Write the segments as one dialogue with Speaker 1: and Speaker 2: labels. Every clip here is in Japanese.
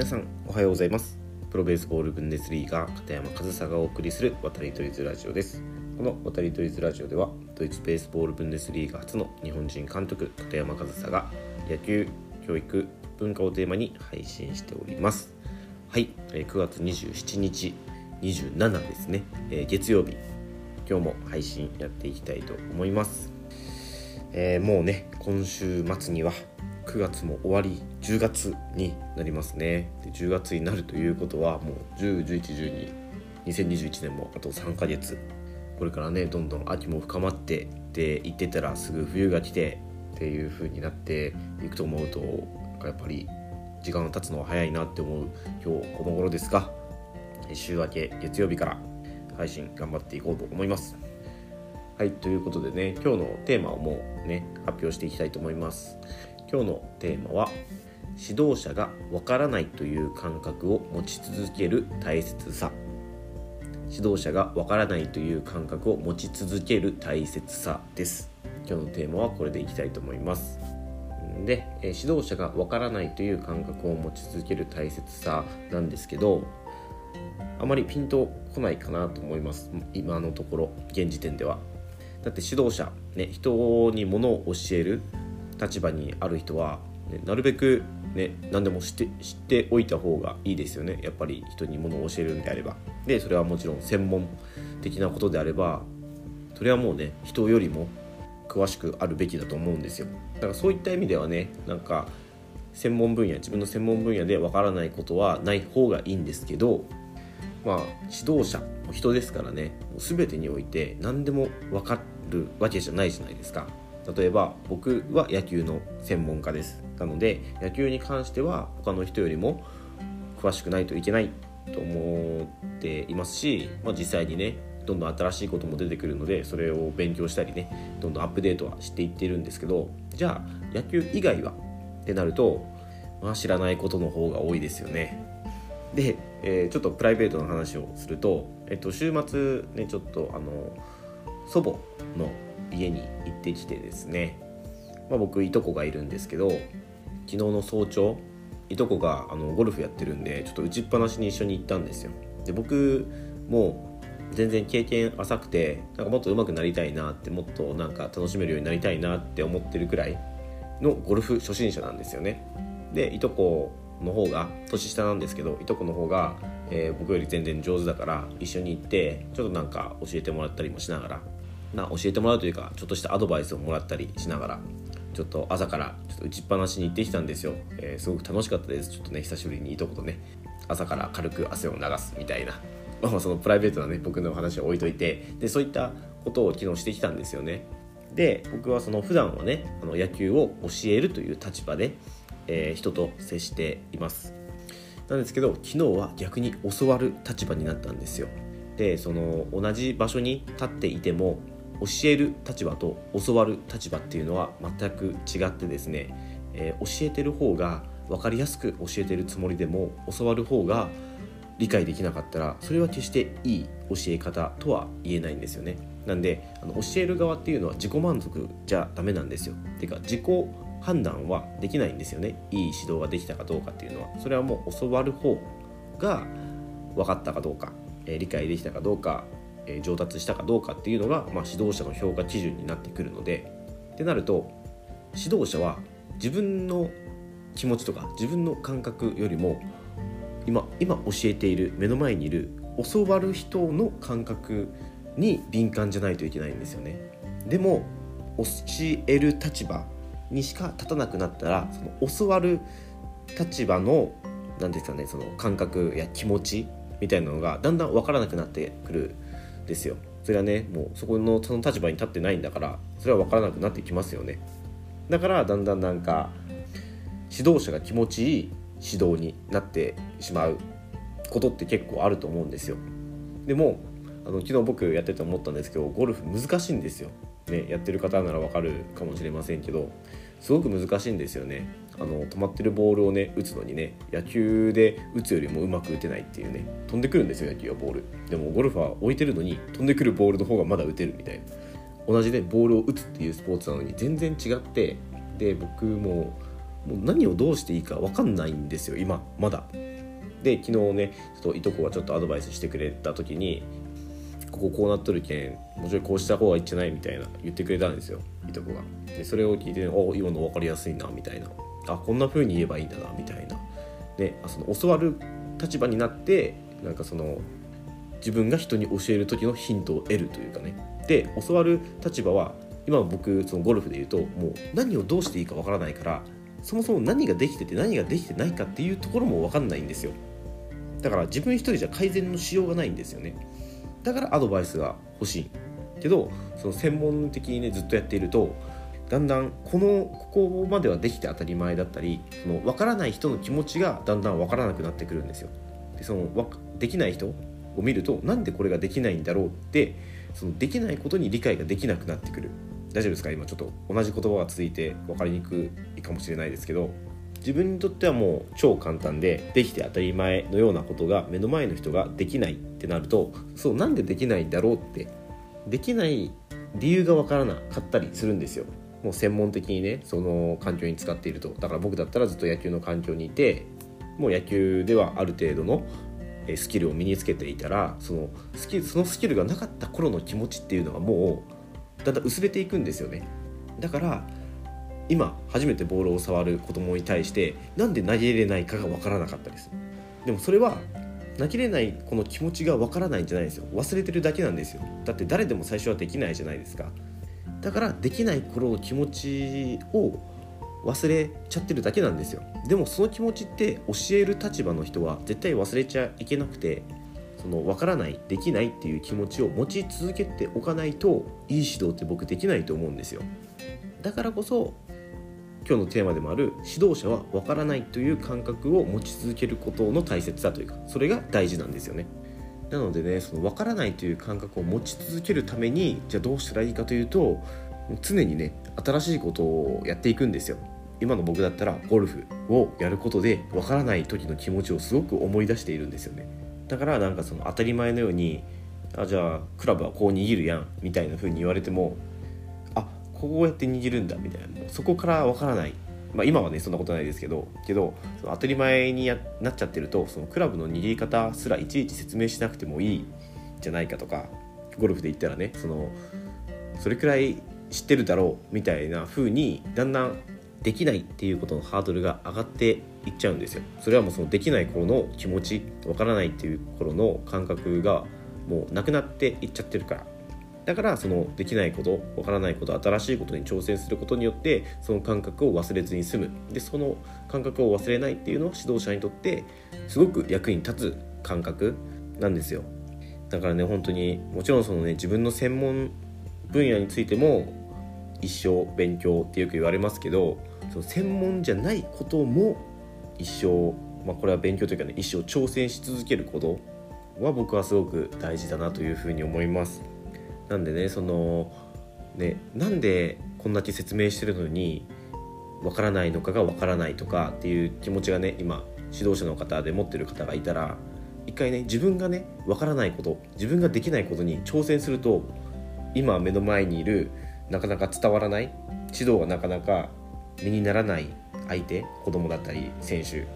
Speaker 1: 皆さんおはようございます。プロベースボールブンデスリーガ片山和沙がお送りする渡り鳥ズラジオです。この渡り鳥ズラジオではドイツベースボールブンデスリーガ初の日本人監督片山和沙が野球教育文化をテーマに配信しております。はい9月27日27ですね。月曜日。今日も配信やっていきたいと思います、えー、もうね今週末には9月も終わり10月になりますね。で10月になるということはもう1011122021年もあと3ヶ月。これからねどんどん秋も深まってって言ってたらすぐ冬が来てっていう風になっていくと思うとやっぱり時間が経つのは早いなって思う今日この頃ですが週明け月曜日から配信頑張っていこうと思います。はいということでね今日のテーマをもうね発表していきたいと思います。今日のテーマは指導者がわからないという感覚を持ち続ける大切さ。指導者がわからないという感覚を持ち続ける大切さです。今日のテーマはこれでいきたいと思います。で指導者がわからないという感覚を持ち続ける大切さなんですけどあまりピンとこないかなと思います。今のところ現時点では。だって指導者ね人にものを教える立場にある人は、ね、なるべく、ね、何でも知って知っておいた方がいいですよね。やっぱり人にものを教えるんであれば。でそれはもちろん専門的なことであればそれはもうね人よりも詳しくあるべきだと思うんですよ。だからそういった意味ではねなんか専門分野自分の専門分野でわからないことはない方がいいんですけどまあ指導者人ですからね全てにおいて何でも分かるわけじゃないじゃないですか。例えば僕は野球の専門家ですなので野球に関しては他の人よりも詳しくないといけないと思っていますし、まあ、実際にねどんどん新しいことも出てくるのでそれを勉強したりねどんどんアップデートはしていってるんですけどじゃあ野球以外はってなると、まあ、知らないことの方が多いですよね。で、えー、ちょっとプライベートの話をすると、えっと、週末ねちょっとあの祖母の家に行ってきてですね、まあ、僕いとこがいるんですけど昨日の早朝いとこがあのゴルフやってるんでちょっと打ちっぱなしに一緒に行ったんですよ。で僕も全然経験浅くてなんかもっと上手くなりたいなってもっとなんか楽しめるようになりたいなって思ってるくらいのゴルフ初心者なんですよね。でいとこの方が年下なんですけどいとこの方が、えー、僕より全然上手だから一緒に行ってちょっとなんか教えてもらったりもしながらな教えてもらうというかちょっとしたアドバイスをもらったりしながらちょっと朝からちょっと打ちっぱなしに行ってきたんですよ、えー、すごく楽しかったです。ちょっとね久しぶりにいいとことね朝から軽く汗を流すみたいな。まあそのプライベートなね僕の話を置いといてでそういったことを昨日してきたんですよね。で僕はその普段はねあの野球を教えるという立場で、えー、人と接しています。なんですけど昨日は逆に教わる立場になったんですよ。でその同じ場所に立っていても教える立場と教わる立場っていうのは全く違ってですね、えー、教えてる方が分かりやすく教えてるつもりでも教わる方が理解できなかったらそれは決していい教え方とは言えないんですよね。なんであの教える側っていうのは自己満足じゃダメなんですよ。ていうか自己判断はできないんですよね。いい指導ができたかどうかっていうのは。それはもう教わる方が分かったかどうか、えー、理解できたかどうか上達したかどうかっていうのが、まあ、指導者の評価基準になってくるのでってなると指導者は自分の気持ちとか自分の感覚よりも今今教えている目の前にいる教わる人の感覚に敏感じゃないといけないんですよね。でも教える立場にしか立たなくなったらその教わる立場の何ですかねその感覚や気持ちみたいなのがだんだん分からなくなってくるですよ。それはねもうそこのその立場に立ってないんだからそれは分からなくなってきますよね。だからだんだんなんか指導者が気持ちいい指導になってしまうことって結構あると思うんですよ。でもあの昨日僕やってて思ったんですけどゴルフ難しいんですよ、ね、やってる方ならわかるかもしれませんけどすごく難しいんですよね。あの止まってるボールをね打つのにね野球で打つよりもうまく打てないっていうね飛んでくるんですよ野球はボールでもゴルファー置いてるのに飛んでくるボールの方がまだ打てるみたいな同じねボールを打つっていうスポーツなのに全然違ってで僕ももう何をどうしていいか分かんないんですよ今まだ。で昨日ねちょっといとこがちょっとアドバイスしてくれた時にこここうなっとるけんもちろんこうした方がいいんじゃないみたいな言ってくれたんですよいとこが。でそれを聞いて、ね、お今の分かりやすいなみたいなあこんな風に言えばいいんだなみたいな。であその教わる立場になってなんかその自分が人に教える時のヒントを得るというかね。で教わる立場は今僕そのゴルフで言うともう何をどうしていいかわからないからそもそも何ができてて何ができてないかっていうところも分かんないんですよ。だから自分一人じゃ改善のしようがないんですよね。だからアドバイスが欲しい。けどその専門的にねずっとやっているとだんだんこのここまではできて当たり前だったりその分からない人の気持ちがだんだん分からなくなってくるんですよ。でそのできない人を見るとなんでこれができないんだろうってそのできないことに理解ができなくなってくる。大丈夫ですか？今ちょっと同じ言葉が続いて分かりにくいかもしれないですけど自分にとってはもう超簡単でできて当たり前のようなことが目の前の人ができないってなるとそうなんでできないんだろうってできない理由が分からなかったりするんですよ。もう専門的にねその環境に使っていると。だから僕だったらずっと野球の環境にいてもう野球ではある程度のスキルを身につけていたらそのスキルそのスキルがなかった頃の気持ちっていうのがもうだんだん薄れていくんですよね。だから今初めてボールを触る子供に対してなんで投げれないかが分からなかったです。でもそれは投げれないこの気持ちが分からないんじゃないですよ。忘れてるだけなんですよ。だって誰でも最初はできないじゃないですか。だからできない頃の気持ちを忘れちゃってるだけなんですよ。でもその気持ちって教える立場の人は絶対忘れちゃいけなくてその分からないできないっていう気持ちを持ち続けておかないといい指導って僕できないと思うんですよ。だからこそ今日のテーマでもある指導者は分からないという感覚を持ち続けることの大切さというかそれが大事なんですよね。なのでねその分からないという感覚を持ち続けるためにじゃあどうしたらいいかというと常にね新しいことをやっていくんですよ。今の僕だったらゴルフをやることで分からない時の気持ちをすごく思い出しているんですよね。だからなんかその当たり前のようにあじゃあクラブはこう握るやんみたいな風に言われてもあこうやって握るんだみたいな。そこから分からない。まあ、今はねそんなことないですけどけどその当たり前になっちゃってるとそのクラブの握り方すらいちいち説明しなくてもいいじゃないかとかゴルフで言ったらねそのそれくらい知ってるだろうみたいな風にだんだんできないっていうことのハードルが上がっていっちゃうんですよ。それはもうそのできない頃の気持ちわからないっていう頃の感覚がもうなくなっていっちゃってるから。だからそのできないことわからないこと新しいことに挑戦することによってその感覚を忘れずに済む。でその感覚を忘れないっていうのは指導者にとってすごく役に立つ感覚なんですよ。だからね本当にもちろんそのね自分の専門分野についても一生勉強ってよく言われますけどその専門じゃないことも一生、まあ、これは勉強というかね一生挑戦し続けることは僕はすごく大事だなというふうに思います。なんでねそのねなんでこんだけ説明してるのにわからないのかがわからないとかっていう気持ちがね今指導者の方で持ってる方がいたら一回ね自分がねわからないこと自分ができないことに挑戦すると今目の前にいるなかなか伝わらない指導がなかなか身にならない相手子供だったり選手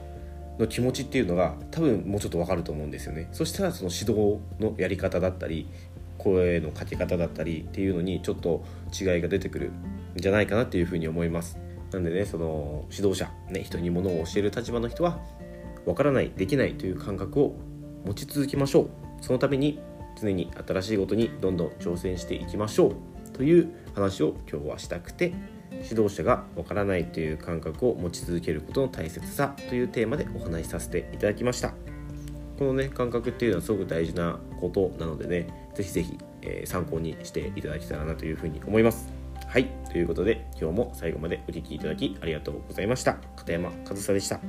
Speaker 1: の気持ちっていうのが多分もうちょっと分かると思うんですよね。そしたらその指導のやり方だったり声のかけ方だったりっていうのにちょっと違いが出てくる。んじゃないかなっていうふうに思います。なんでねその指導者、ね、人に物を教える立場の人は分からないできないという感覚を持ち続けましょうそのために常に新しいことにどんどん挑戦していきましょうという話を今日はしたくて指導者がわからないという感覚を持ち続けることの大切さというテーマでお話しさせていただきました。このね感覚っていうのはすごく大事なことなのでねぜひぜひ、えー、参考にしていただけたらなというふうに思います。はい。ということで今日も最後までお聴きいただきありがとうございました。片山和沙でした。